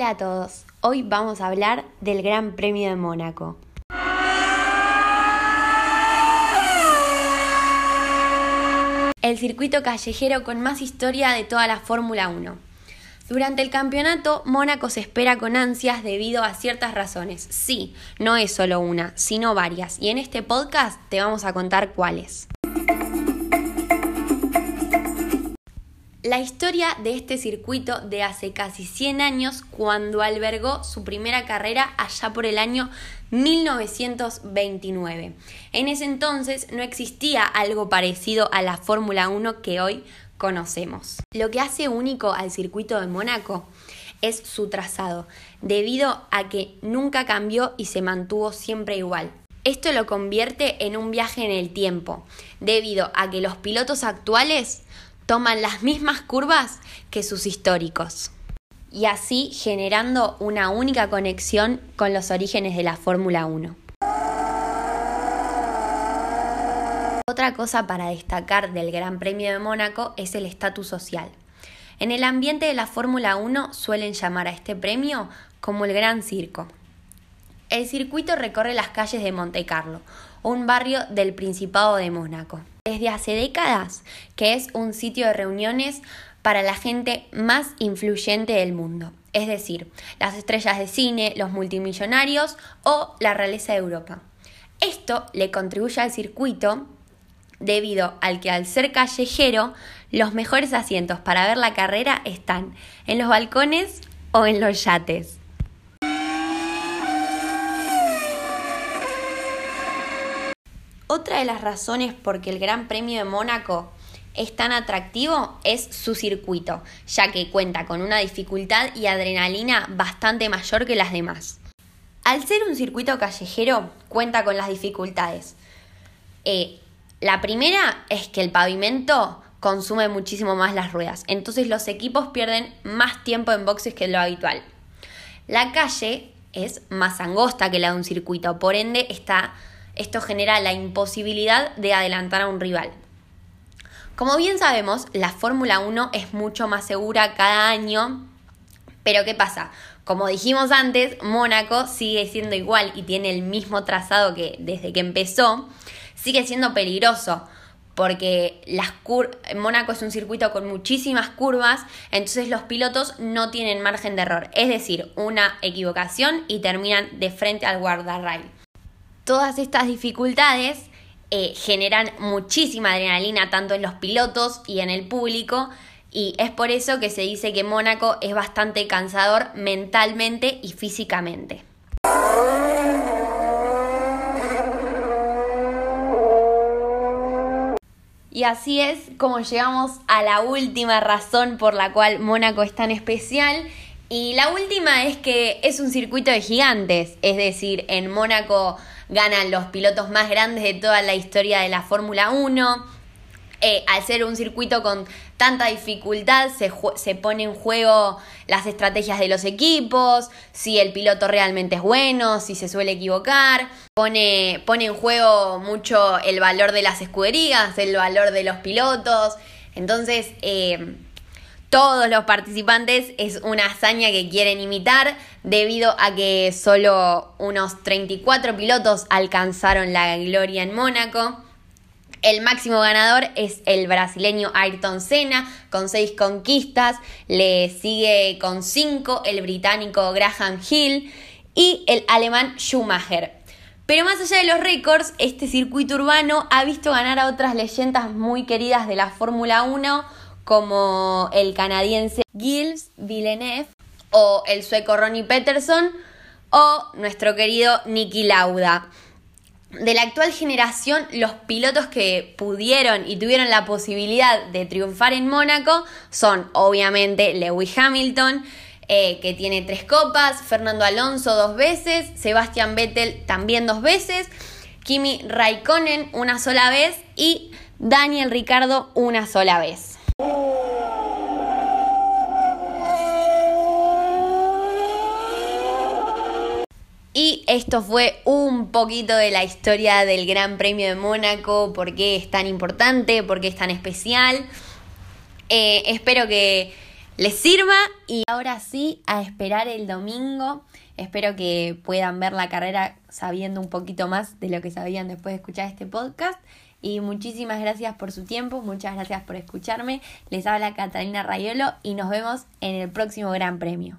Hola a todos, hoy vamos a hablar del Gran Premio de Mónaco. El circuito callejero con más historia de toda la Fórmula 1. Durante el campeonato, Mónaco se espera con ansias debido a ciertas razones. Sí, no es solo una, sino varias, y en este podcast te vamos a contar cuáles. La historia de este circuito de hace casi 100 años cuando albergó su primera carrera allá por el año 1929. En ese entonces no existía algo parecido a la Fórmula 1 que hoy conocemos. Lo que hace único al circuito de Mónaco es su trazado, debido a que nunca cambió y se mantuvo siempre igual. Esto lo convierte en un viaje en el tiempo, debido a que los pilotos actuales toman las mismas curvas que sus históricos y así generando una única conexión con los orígenes de la Fórmula 1. Otra cosa para destacar del Gran Premio de Mónaco es el estatus social. En el ambiente de la Fórmula 1 suelen llamar a este premio como el Gran Circo. El circuito recorre las calles de Monte Carlo, un barrio del Principado de Mónaco desde hace décadas que es un sitio de reuniones para la gente más influyente del mundo, es decir, las estrellas de cine, los multimillonarios o la realeza de Europa. Esto le contribuye al circuito debido al que al ser callejero, los mejores asientos para ver la carrera están en los balcones o en los yates. Otra de las razones por que el Gran Premio de Mónaco es tan atractivo es su circuito, ya que cuenta con una dificultad y adrenalina bastante mayor que las demás. Al ser un circuito callejero, cuenta con las dificultades. Eh, la primera es que el pavimento consume muchísimo más las ruedas, entonces los equipos pierden más tiempo en boxes que lo habitual. La calle es más angosta que la de un circuito, por ende está esto genera la imposibilidad de adelantar a un rival. Como bien sabemos, la Fórmula 1 es mucho más segura cada año, pero ¿qué pasa? Como dijimos antes, Mónaco sigue siendo igual y tiene el mismo trazado que desde que empezó, sigue siendo peligroso porque las Mónaco es un circuito con muchísimas curvas, entonces los pilotos no tienen margen de error, es decir, una equivocación y terminan de frente al guardarrail. Todas estas dificultades eh, generan muchísima adrenalina tanto en los pilotos y en el público y es por eso que se dice que Mónaco es bastante cansador mentalmente y físicamente. Y así es como llegamos a la última razón por la cual Mónaco es tan especial. Y la última es que es un circuito de gigantes, es decir, en Mónaco ganan los pilotos más grandes de toda la historia de la Fórmula 1. Eh, al ser un circuito con tanta dificultad, se, se, pone en juego las estrategias de los equipos, si el piloto realmente es bueno, si se suele equivocar, pone, pone en juego mucho el valor de las escuderías, el valor de los pilotos. Entonces, eh, todos los participantes es una hazaña que quieren imitar debido a que solo unos 34 pilotos alcanzaron la gloria en Mónaco. El máximo ganador es el brasileño Ayrton Senna con 6 conquistas, le sigue con 5 el británico Graham Hill y el alemán Schumacher. Pero más allá de los récords, este circuito urbano ha visto ganar a otras leyendas muy queridas de la Fórmula 1 como el canadiense Gilles Villeneuve o el sueco Ronnie Peterson o nuestro querido Niki Lauda. De la actual generación, los pilotos que pudieron y tuvieron la posibilidad de triunfar en Mónaco son obviamente Lewis Hamilton, eh, que tiene tres copas, Fernando Alonso dos veces, Sebastian Vettel también dos veces, Kimi Raikkonen una sola vez y Daniel Ricardo una sola vez. Y esto fue un poquito de la historia del Gran Premio de Mónaco, por qué es tan importante, por qué es tan especial. Eh, espero que les sirva y ahora sí a esperar el domingo. Espero que puedan ver la carrera sabiendo un poquito más de lo que sabían después de escuchar este podcast. Y muchísimas gracias por su tiempo, muchas gracias por escucharme. Les habla Catalina Rayolo y nos vemos en el próximo Gran Premio.